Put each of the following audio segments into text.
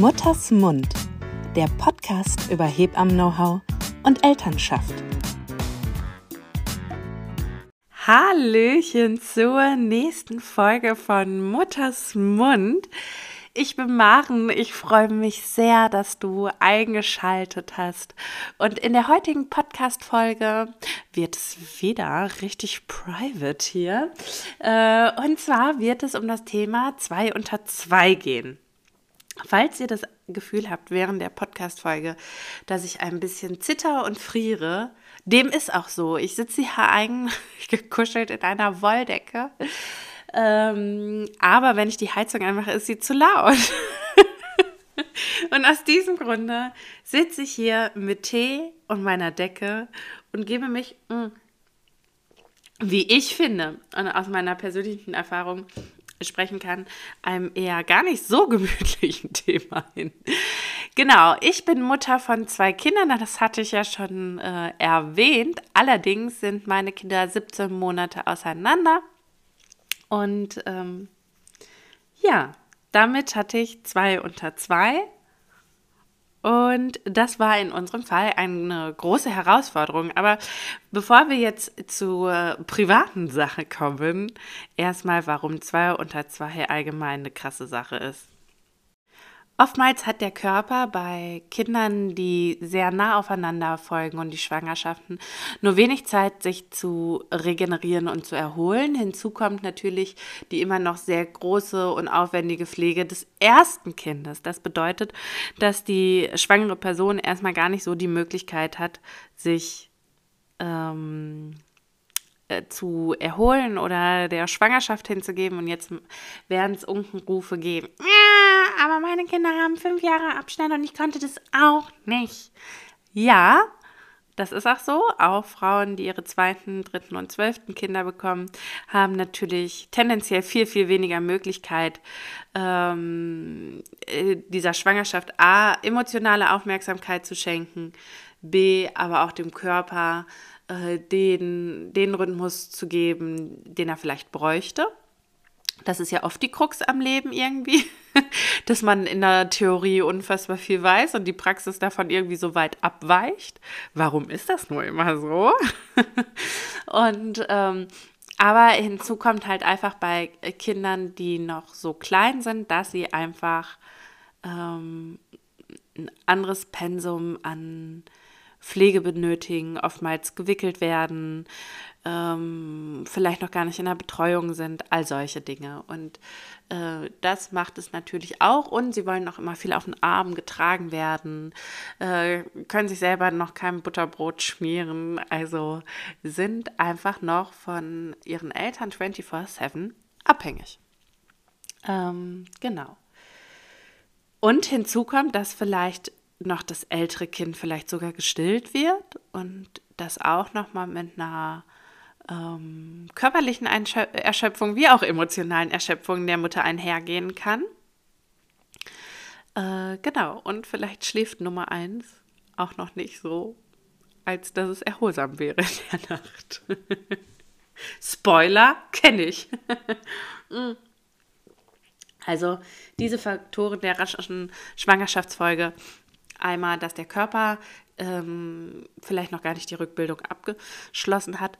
Mutters Mund, der Podcast über Hebammen-Know-how und Elternschaft. Hallöchen zur nächsten Folge von Mutters Mund. Ich bin Maren, ich freue mich sehr, dass du eingeschaltet hast. Und in der heutigen Podcast-Folge wird es wieder richtig private hier. Äh, und zwar wird es um das Thema 2 unter 2 gehen. Falls ihr das Gefühl habt während der Podcast-Folge, dass ich ein bisschen zitter und friere, dem ist auch so. Ich sitze hier eigentlich gekuschelt in einer Wolldecke. Ähm, aber wenn ich die Heizung anmache, ist sie zu laut. und aus diesem Grunde sitze ich hier mit Tee und meiner Decke und gebe mich, mh, mm, wie ich finde, und aus meiner persönlichen Erfahrung sprechen kann, einem eher gar nicht so gemütlichen Thema hin. Genau, ich bin Mutter von zwei Kindern, das hatte ich ja schon äh, erwähnt. Allerdings sind meine Kinder 17 Monate auseinander. Und ähm, ja, damit hatte ich zwei unter zwei. Und das war in unserem Fall eine große Herausforderung. Aber bevor wir jetzt zur privaten Sache kommen, erstmal, warum zwei unter zwei allgemein eine krasse Sache ist. Oftmals hat der Körper bei Kindern, die sehr nah aufeinander folgen und die Schwangerschaften, nur wenig Zeit, sich zu regenerieren und zu erholen. Hinzu kommt natürlich die immer noch sehr große und aufwendige Pflege des ersten Kindes. Das bedeutet, dass die schwangere Person erstmal gar nicht so die Möglichkeit hat, sich ähm, äh, zu erholen oder der Schwangerschaft hinzugeben. Und jetzt werden es Unkenrufe geben. Aber meine Kinder haben fünf Jahre Abstand und ich konnte das auch nicht. Ja, das ist auch so. Auch Frauen, die ihre zweiten, dritten und zwölften Kinder bekommen, haben natürlich tendenziell viel, viel weniger Möglichkeit, ähm, äh, dieser Schwangerschaft A, emotionale Aufmerksamkeit zu schenken, B, aber auch dem Körper äh, den, den Rhythmus zu geben, den er vielleicht bräuchte. Das ist ja oft die Krux am Leben irgendwie, dass man in der Theorie unfassbar viel weiß und die Praxis davon irgendwie so weit abweicht. Warum ist das nur immer so? und ähm, aber hinzu kommt halt einfach bei Kindern, die noch so klein sind, dass sie einfach ähm, ein anderes Pensum an Pflege benötigen, oftmals gewickelt werden, ähm, vielleicht noch gar nicht in der Betreuung sind, all solche Dinge. Und äh, das macht es natürlich auch. Und sie wollen noch immer viel auf den Arm getragen werden, äh, können sich selber noch kein Butterbrot schmieren. Also sind einfach noch von ihren Eltern 24-7 abhängig. Ähm, genau. Und hinzu kommt, dass vielleicht noch das ältere Kind vielleicht sogar gestillt wird und das auch nochmal mit einer ähm, körperlichen Erschöpfung wie auch emotionalen Erschöpfung der Mutter einhergehen kann. Äh, genau, und vielleicht schläft Nummer eins auch noch nicht so, als dass es erholsam wäre in der Nacht. Spoiler, kenne ich. Mm. also diese Faktoren der raschen Schwangerschaftsfolge Einmal, dass der Körper ähm, vielleicht noch gar nicht die Rückbildung abgeschlossen hat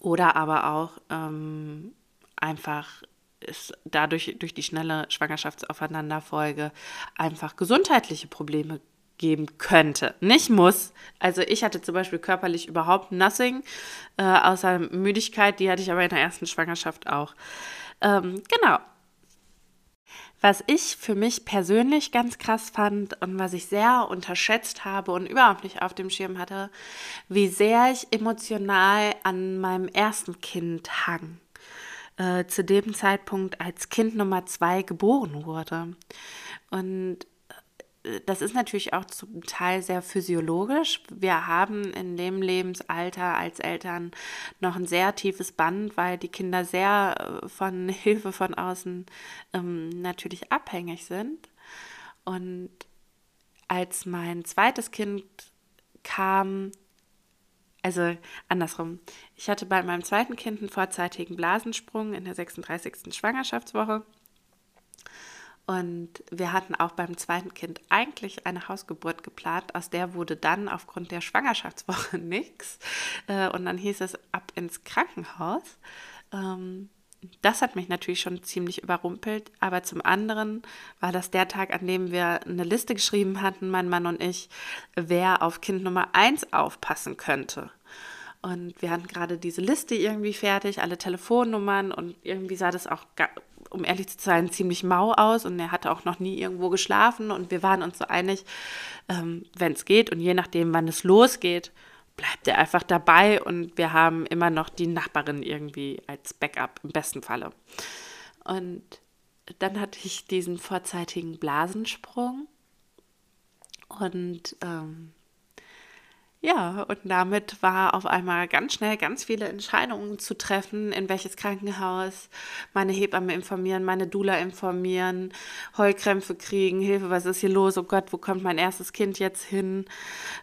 oder aber auch ähm, einfach ist dadurch durch die schnelle Schwangerschaftsaufeinanderfolge einfach gesundheitliche Probleme geben könnte. Nicht muss. Also ich hatte zum Beispiel körperlich überhaupt nothing, äh, außer Müdigkeit, die hatte ich aber in der ersten Schwangerschaft auch. Ähm, genau. Was ich für mich persönlich ganz krass fand und was ich sehr unterschätzt habe und überhaupt nicht auf dem Schirm hatte, wie sehr ich emotional an meinem ersten Kind hang. Äh, zu dem Zeitpunkt, als Kind Nummer zwei geboren wurde. Und das ist natürlich auch zum Teil sehr physiologisch. Wir haben in dem Lebensalter als Eltern noch ein sehr tiefes Band, weil die Kinder sehr äh, von Hilfe von außen ähm, natürlich abhängig sind. Und als mein zweites Kind kam, also andersrum, ich hatte bei meinem zweiten Kind einen vorzeitigen Blasensprung in der 36. Schwangerschaftswoche Und wir hatten auch beim zweiten Kind eigentlich eine Hausgeburt geplant. Aus der wurde dann aufgrund der Schwangerschaftswoche nichts. Äh, und dann hieß es ab ins Krankenhaus. Ähm, das hat mich natürlich schon ziemlich überrumpelt. Aber zum anderen war das der Tag, an dem wir eine Liste geschrieben hatten, mein Mann und ich, wer auf Kind Nummer 1 aufpassen könnte. Und wir hatten gerade diese Liste irgendwie fertig, alle Telefonnummern und irgendwie sah das auch, um ehrlich zu sein, ziemlich mau aus und er hatte auch noch nie irgendwo geschlafen und wir waren uns so einig, ähm, wenn es geht und je nachdem, wann es losgeht, bleibt er einfach dabei und wir haben immer noch die Nachbarin irgendwie als Backup im besten Falle. Und dann hatte ich diesen vorzeitigen Blasensprung und ähm, ja, und damit war auf einmal ganz schnell ganz viele Entscheidungen zu treffen, in welches Krankenhaus, meine Hebamme informieren, meine Dula informieren, Heulkrämpfe kriegen, Hilfe, was ist hier los? Oh Gott, wo kommt mein erstes Kind jetzt hin?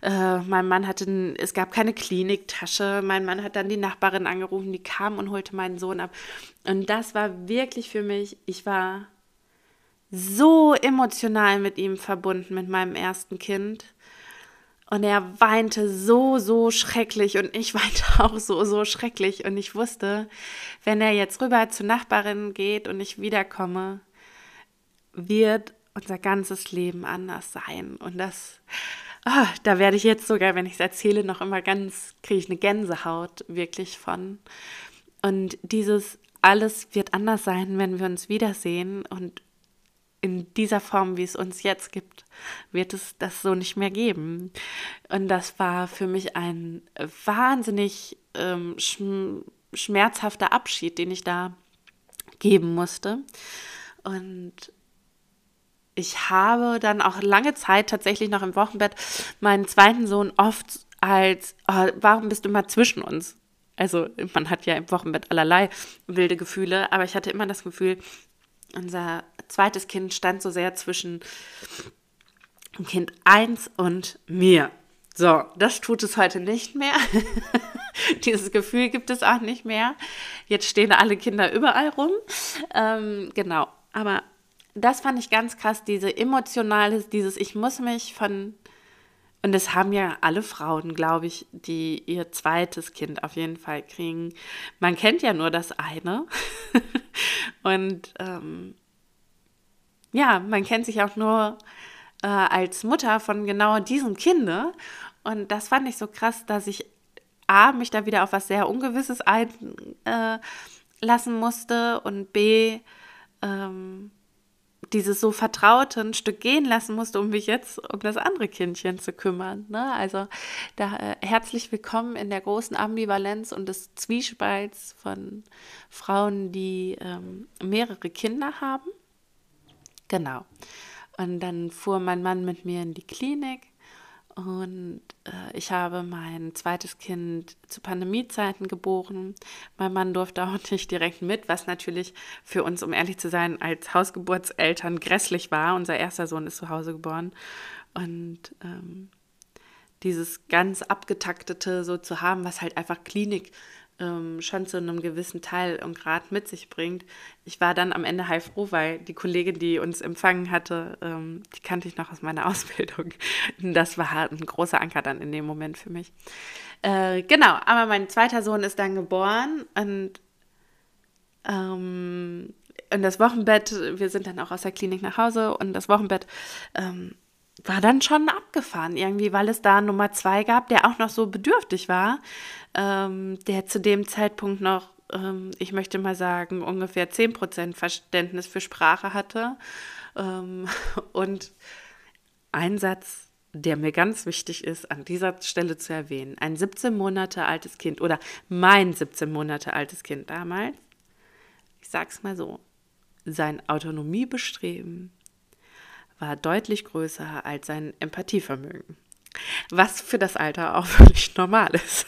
Äh, mein Mann hatte, es gab keine Kliniktasche, mein Mann hat dann die Nachbarin angerufen, die kam und holte meinen Sohn ab. Und das war wirklich für mich, ich war so emotional mit ihm verbunden, mit meinem ersten Kind und er weinte so, so schrecklich und ich weinte auch so, so schrecklich. Und ich wusste, wenn er jetzt rüber zur Nachbarin geht und ich wiederkomme, wird unser ganzes Leben anders sein. Und das, oh, da werde ich jetzt sogar, wenn ich es erzähle, noch immer ganz, kriege ich eine Gänsehaut wirklich von. Und dieses alles wird anders sein, wenn wir uns wiedersehen. Und in dieser Form, wie es uns jetzt gibt, wird es das so nicht mehr geben. Und das war für mich ein wahnsinnig ähm, schm schmerzhafter Abschied, den ich da geben musste. Und ich habe dann auch lange Zeit tatsächlich noch im Wochenbett meinen zweiten Sohn oft als, oh, warum bist du immer zwischen uns? Also man hat ja im Wochenbett allerlei wilde Gefühle, aber ich hatte immer das Gefühl, unser zweites Kind stand so sehr zwischen Kind 1 und mir. So, das tut es heute nicht mehr. Dieses Gefühl gibt es auch nicht mehr. Jetzt stehen alle Kinder überall rum. Ähm, genau, aber das fand ich ganz krass, diese emotionale, dieses Ich muss mich von, und das haben ja alle Frauen, glaube ich, die ihr zweites Kind auf jeden Fall kriegen. Man kennt ja nur das eine. und ähm, ja, man kennt sich auch nur äh, als Mutter von genau diesem Kinde. Und das fand ich so krass, dass ich A, mich da wieder auf was sehr Ungewisses einlassen äh, musste und B, ähm, dieses so Vertraute ein Stück gehen lassen musste, um mich jetzt um das andere Kindchen zu kümmern. Ne? Also da äh, herzlich willkommen in der großen Ambivalenz und des Zwiespalts von Frauen, die ähm, mehrere Kinder haben. Genau. Und dann fuhr mein Mann mit mir in die Klinik und äh, ich habe mein zweites Kind zu Pandemiezeiten geboren. Mein Mann durfte auch nicht direkt mit, was natürlich für uns, um ehrlich zu sein, als Hausgeburtseltern grässlich war. Unser erster Sohn ist zu Hause geboren. Und ähm, dieses ganz abgetaktete so zu haben, was halt einfach Klinik ähm, schon zu einem gewissen Teil und Grad mit sich bringt. Ich war dann am Ende heilfroh, weil die Kollegin, die uns empfangen hatte, ähm, die kannte ich noch aus meiner Ausbildung. Das war halt ein großer Anker dann in dem Moment für mich. Äh, genau, aber mein zweiter Sohn ist dann geboren und ähm, in das Wochenbett, wir sind dann auch aus der Klinik nach Hause und das Wochenbett ähm, war dann schon abgefahren irgendwie, weil es da Nummer zwei gab, der auch noch so bedürftig war, ähm, der zu dem Zeitpunkt noch, ähm, ich möchte mal sagen, ungefähr 10% Verständnis für Sprache hatte. Ähm, und ein Satz, der mir ganz wichtig ist, an dieser Stelle zu erwähnen. Ein 17 Monate altes Kind oder mein 17 Monate altes Kind damals, ich sag's mal so, sein Autonomiebestreben war deutlich größer als sein Empathievermögen. Was für das Alter auch völlig normal ist.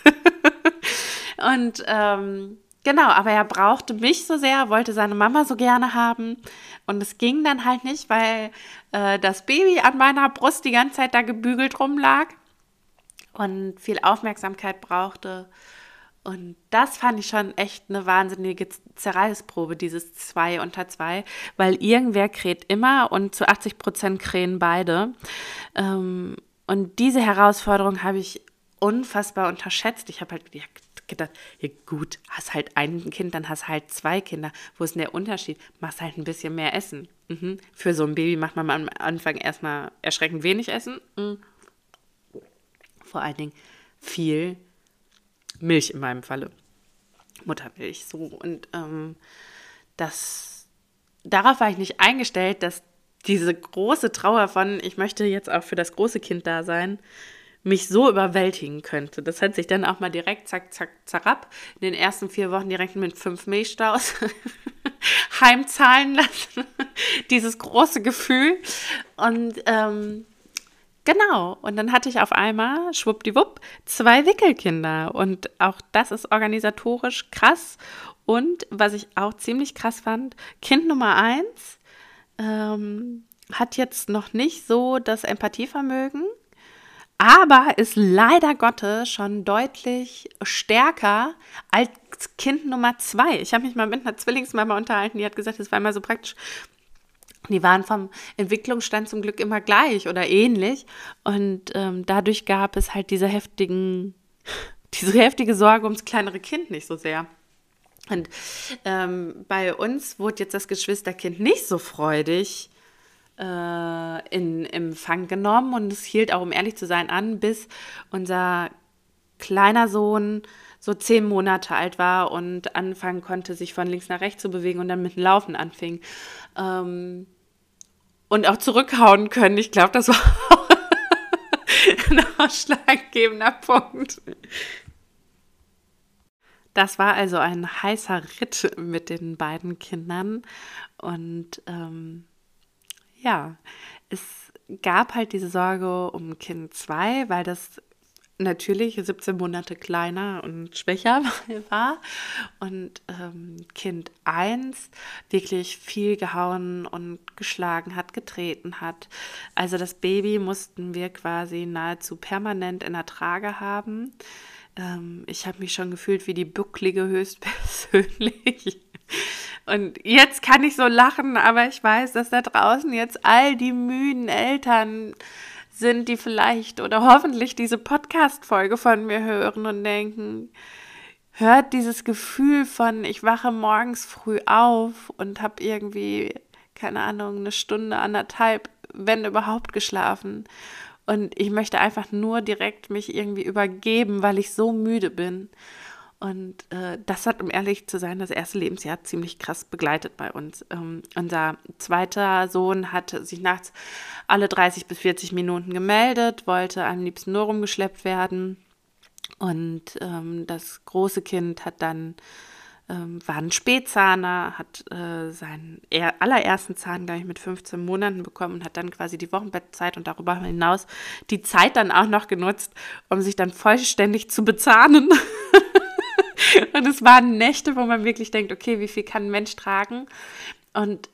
und ähm, genau, aber er brauchte mich so sehr, wollte seine Mama so gerne haben. Und es ging dann halt nicht, weil äh, das Baby an meiner Brust die ganze Zeit da gebügelt rumlag und viel Aufmerksamkeit brauchte. Und das fand ich schon echt eine wahnsinnige Zerreißprobe, dieses zwei unter zwei, weil irgendwer kräht immer und zu 80 Prozent krähen beide. Ähm, und diese Herausforderung habe ich unfassbar unterschätzt. Ich habe halt gedacht, ja gut, hast halt ein Kind, dann hast halt zwei Kinder. Wo ist denn der Unterschied? Machst halt ein bisschen mehr Essen. Mhm. Für so ein Baby macht man am Anfang erstmal erschreckend wenig Essen. Mhm. Vor allen Dingen viel Milch in meinem Falle. Muttermilch, so. Und ähm, das, darauf war ich nicht eingestellt, dass diese große Trauer von, ich möchte jetzt auch für das große Kind da sein, mich so überwältigen könnte. Das hat sich dann auch mal direkt, zack, zack, zerab, in den ersten vier Wochen direkt mit fünf Milchstaus heimzahlen lassen. Dieses große Gefühl. Und ähm, Genau. Und dann hatte ich auf einmal, schwuppdiwupp, zwei Wickelkinder. Und auch das ist organisatorisch krass. Und was ich auch ziemlich krass fand, Kind Nummer eins ähm, hat jetzt noch nicht so das Empathievermögen, aber ist leider Gottes schon deutlich stärker als Kind Nummer zwei. Ich habe mich mal mit einer Zwillingsmama unterhalten, die hat gesagt, es war immer so praktisch, die waren vom Entwicklungsstand zum Glück immer gleich oder ähnlich. Und ähm, dadurch gab es halt diese heftigen, diese heftige Sorge ums kleinere Kind nicht so sehr. Und ähm, bei uns wurde jetzt das Geschwisterkind nicht so freudig äh, in Empfang genommen und es hielt auch, um ehrlich zu sein, an, bis unser kleiner Sohn so zehn Monate alt war und anfangen konnte, sich von links nach rechts zu bewegen und dann mit dem Laufen anfing. Ähm, und auch zurückhauen können. Ich glaube, das war ein ausschlaggebender Punkt. Das war also ein heißer Ritt mit den beiden Kindern. Und ähm, ja, es gab halt diese Sorge um Kind 2, weil das natürlich 17 Monate kleiner und schwächer war und ähm, Kind 1 wirklich viel gehauen und geschlagen hat, getreten hat. Also das Baby mussten wir quasi nahezu permanent in der Trage haben. Ähm, ich habe mich schon gefühlt wie die Bucklige höchstpersönlich. Und jetzt kann ich so lachen, aber ich weiß, dass da draußen jetzt all die müden Eltern sind, die vielleicht oder hoffentlich diese Podcast-Folge von mir hören und denken, hört dieses Gefühl von, ich wache morgens früh auf und habe irgendwie, keine Ahnung, eine Stunde, anderthalb, wenn überhaupt geschlafen. Und ich möchte einfach nur direkt mich irgendwie übergeben, weil ich so müde bin. Und äh, das hat, um ehrlich zu sein, das erste Lebensjahr ziemlich krass begleitet bei uns. Ähm, unser zweiter Sohn hat sich nachts alle 30 bis 40 Minuten gemeldet, wollte am liebsten nur rumgeschleppt werden. Und ähm, das große Kind hat dann ähm, war ein Spätzahner, hat äh, seinen allerersten Zahn, glaube ich, mit 15 Monaten bekommen und hat dann quasi die Wochenbettzeit und darüber hinaus die Zeit dann auch noch genutzt, um sich dann vollständig zu bezahnen. Und es waren Nächte, wo man wirklich denkt, okay, wie viel kann ein Mensch tragen? Und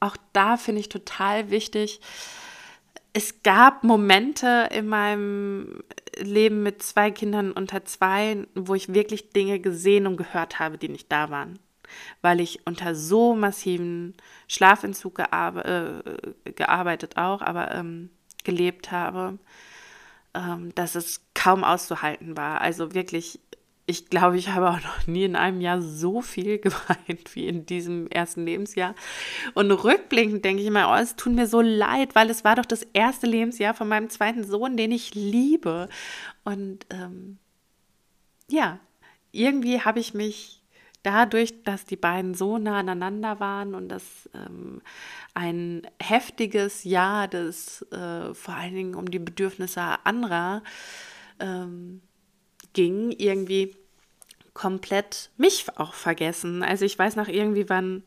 auch da finde ich total wichtig, es gab Momente in meinem Leben mit zwei Kindern unter zwei, wo ich wirklich Dinge gesehen und gehört habe, die nicht da waren. Weil ich unter so massiven Schlafentzug gearbe äh, gearbeitet auch, aber ähm, gelebt habe, ähm, dass es kaum auszuhalten war. Also wirklich ich glaube, ich habe auch noch nie in einem Jahr so viel geweint wie in diesem ersten Lebensjahr. Und rückblickend denke ich immer, oh, es tut mir so leid, weil es war doch das erste Lebensjahr von meinem zweiten Sohn, den ich liebe. Und ähm, ja, irgendwie habe ich mich dadurch, dass die beiden so nah aneinander waren und das ähm, ein heftiges Jahr, das äh, vor allen Dingen um die Bedürfnisse anderer ähm, ging, irgendwie komplett mich auch vergessen. Also ich weiß noch irgendwie, wann,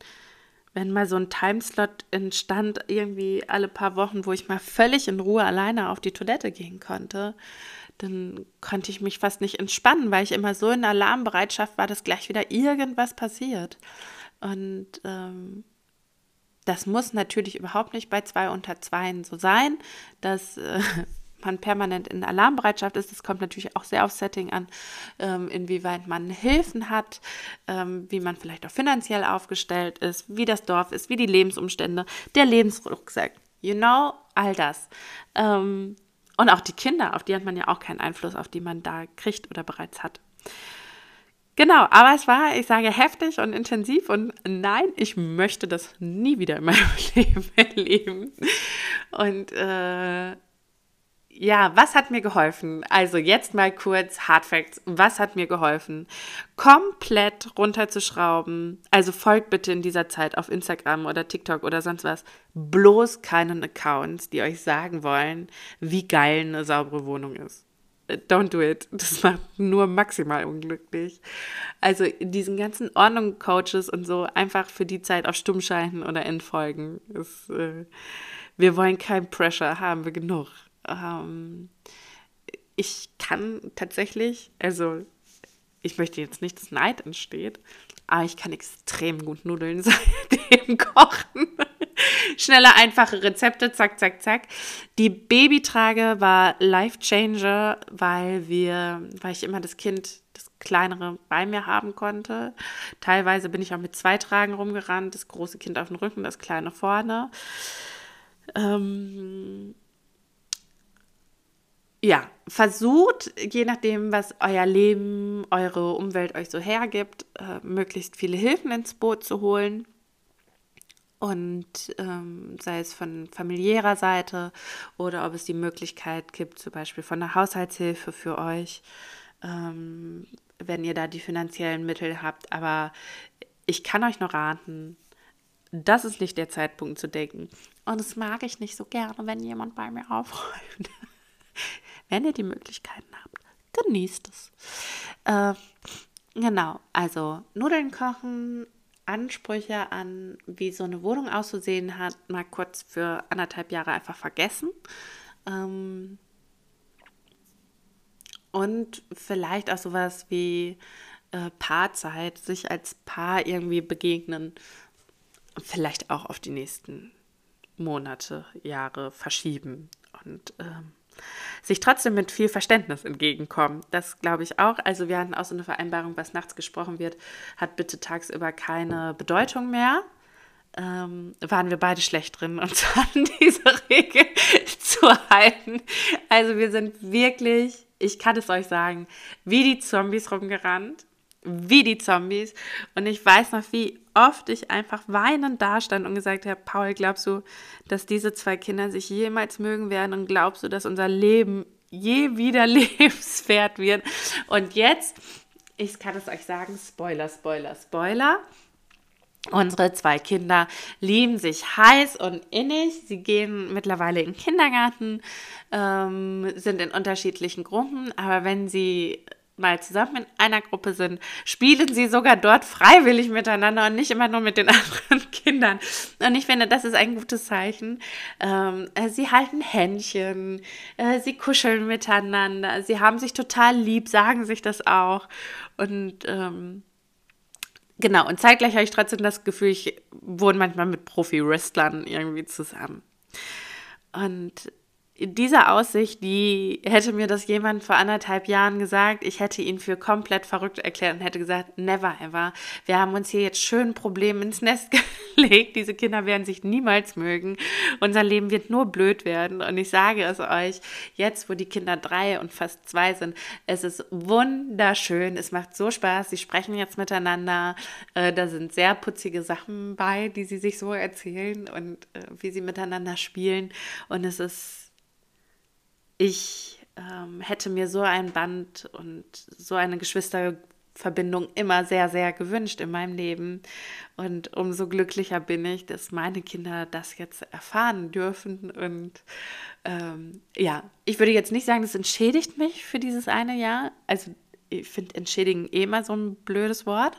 wenn mal so ein Timeslot entstand, irgendwie alle paar Wochen, wo ich mal völlig in Ruhe alleine auf die Toilette gehen konnte, dann konnte ich mich fast nicht entspannen, weil ich immer so in Alarmbereitschaft war, dass gleich wieder irgendwas passiert. Und ähm, das muss natürlich überhaupt nicht bei zwei unter zweien so sein, dass äh, man permanent in Alarmbereitschaft ist. Das kommt natürlich auch sehr aufs Setting an, ähm, inwieweit man Hilfen hat, ähm, wie man vielleicht auch finanziell aufgestellt ist, wie das Dorf ist, wie die Lebensumstände, der Lebensrucksack, you know, all das. Ähm, und auch die Kinder, auf die hat man ja auch keinen Einfluss, auf die man da kriegt oder bereits hat. Genau, aber es war, ich sage, heftig und intensiv und nein, ich möchte das nie wieder in meinem Leben erleben. Und äh, ja, was hat mir geholfen? Also jetzt mal kurz Hard Facts. Was hat mir geholfen? Komplett runterzuschrauben. Also folgt bitte in dieser Zeit auf Instagram oder TikTok oder sonst was. Bloß keinen Accounts, die euch sagen wollen, wie geil eine saubere Wohnung ist. Don't do it. Das macht nur maximal unglücklich. Also diesen ganzen Ordnung-Coaches und so einfach für die Zeit auf Stumm schalten oder entfolgen. Ist, äh, wir wollen kein Pressure, haben wir genug. Ähm, ich kann tatsächlich, also ich möchte jetzt nicht, dass Neid entsteht, aber ich kann extrem gut Nudeln seitdem kochen. Schnelle, einfache Rezepte, zack, zack, zack. Die Babytrage war life changer, weil wir, weil ich immer das Kind, das kleinere bei mir haben konnte. Teilweise bin ich auch mit zwei Tragen rumgerannt, das große Kind auf dem Rücken, das kleine vorne. Ähm, ja, versucht, je nachdem, was euer Leben, eure Umwelt euch so hergibt, äh, möglichst viele Hilfen ins Boot zu holen. Und ähm, sei es von familiärer Seite oder ob es die Möglichkeit gibt, zum Beispiel von der Haushaltshilfe für euch, ähm, wenn ihr da die finanziellen Mittel habt. Aber ich kann euch nur raten, das ist nicht der Zeitpunkt zu denken. Und das mag ich nicht so gerne, wenn jemand bei mir aufräumt. Wenn ihr die Möglichkeiten habt, genießt es. Äh, genau, also Nudeln kochen, Ansprüche an, wie so eine Wohnung auszusehen hat, mal kurz für anderthalb Jahre einfach vergessen. Ähm, und vielleicht auch sowas wie äh, Paarzeit, sich als Paar irgendwie begegnen, vielleicht auch auf die nächsten Monate, Jahre verschieben. Und ähm, sich trotzdem mit viel Verständnis entgegenkommen. Das glaube ich auch. Also wir hatten auch so eine Vereinbarung, was nachts gesprochen wird, hat bitte tagsüber keine Bedeutung mehr. Ähm, waren wir beide schlecht drin, uns an diese Regel zu halten. Also wir sind wirklich, ich kann es euch sagen, wie die Zombies rumgerannt wie die Zombies. Und ich weiß noch, wie oft ich einfach weinend dastand und gesagt habe, Paul, glaubst du, dass diese zwei Kinder sich jemals mögen werden und glaubst du, dass unser Leben je wieder lebenswert wird? Und jetzt, ich kann es euch sagen, Spoiler, Spoiler, Spoiler. Unsere zwei Kinder lieben sich heiß und innig. Sie gehen mittlerweile in den Kindergarten, ähm, sind in unterschiedlichen Gruppen, aber wenn sie mal zusammen in einer Gruppe sind, spielen sie sogar dort freiwillig miteinander und nicht immer nur mit den anderen Kindern. Und ich finde, das ist ein gutes Zeichen. Ähm, äh, sie halten Händchen, äh, sie kuscheln miteinander, sie haben sich total lieb, sagen sich das auch. Und ähm, genau, und zeitgleich habe ich trotzdem das Gefühl, ich wohne manchmal mit Profi-Wrestlern irgendwie zusammen. Und diese Aussicht, die hätte mir das jemand vor anderthalb Jahren gesagt, ich hätte ihn für komplett verrückt erklärt und hätte gesagt, never ever. Wir haben uns hier jetzt schön Probleme ins Nest gelegt. Diese Kinder werden sich niemals mögen. Unser Leben wird nur blöd werden. Und ich sage es euch, jetzt, wo die Kinder drei und fast zwei sind, es ist wunderschön. Es macht so Spaß. Sie sprechen jetzt miteinander. Äh, da sind sehr putzige Sachen bei, die sie sich so erzählen und äh, wie sie miteinander spielen. Und es ist ich ähm, hätte mir so ein Band und so eine Geschwisterverbindung immer sehr, sehr gewünscht in meinem Leben. Und umso glücklicher bin ich, dass meine Kinder das jetzt erfahren dürfen. Und ähm, ja, ich würde jetzt nicht sagen, das entschädigt mich für dieses eine Jahr. Also ich finde entschädigen eh immer so ein blödes Wort.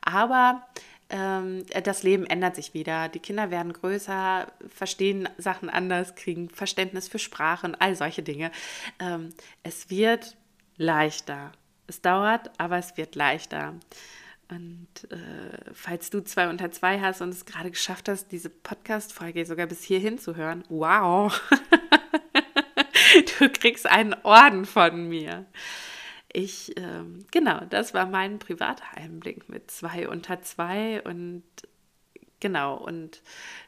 Aber das Leben ändert sich wieder. Die Kinder werden größer, verstehen Sachen anders, kriegen Verständnis für Sprachen, all solche Dinge. Ähm, es wird leichter. Es dauert, aber es wird leichter. Und äh, falls du zwei unter zwei hast und es gerade geschafft hast, diese Podcast-Folge sogar bis hierhin zu hören, wow! du kriegst einen Orden von mir. Ich, ähm, genau, das war mein privater Einblick mit zwei unter zwei und genau, und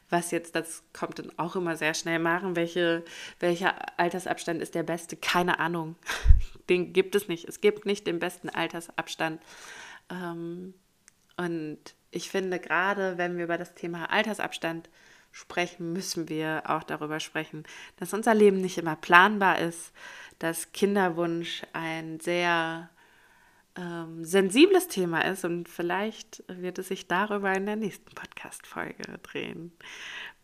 was jetzt, das kommt dann auch immer sehr schnell machen, welche, welcher Altersabstand ist der beste? Keine Ahnung. Den gibt es nicht. Es gibt nicht den besten Altersabstand. Ähm, und ich finde, gerade wenn wir über das Thema Altersabstand sprechen, müssen wir auch darüber sprechen, dass unser Leben nicht immer planbar ist, dass Kinderwunsch ein sehr ähm, sensibles Thema ist und vielleicht wird es sich darüber in der nächsten Podcast-Folge drehen.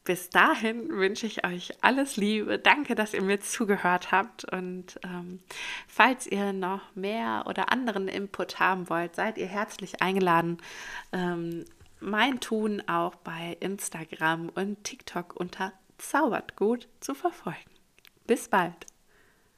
Bis dahin wünsche ich euch alles Liebe. Danke, dass ihr mir zugehört habt. Und ähm, falls ihr noch mehr oder anderen Input haben wollt, seid ihr herzlich eingeladen, ähm, mein Tun auch bei Instagram und TikTok unter Zaubertgut zu verfolgen. Bis bald.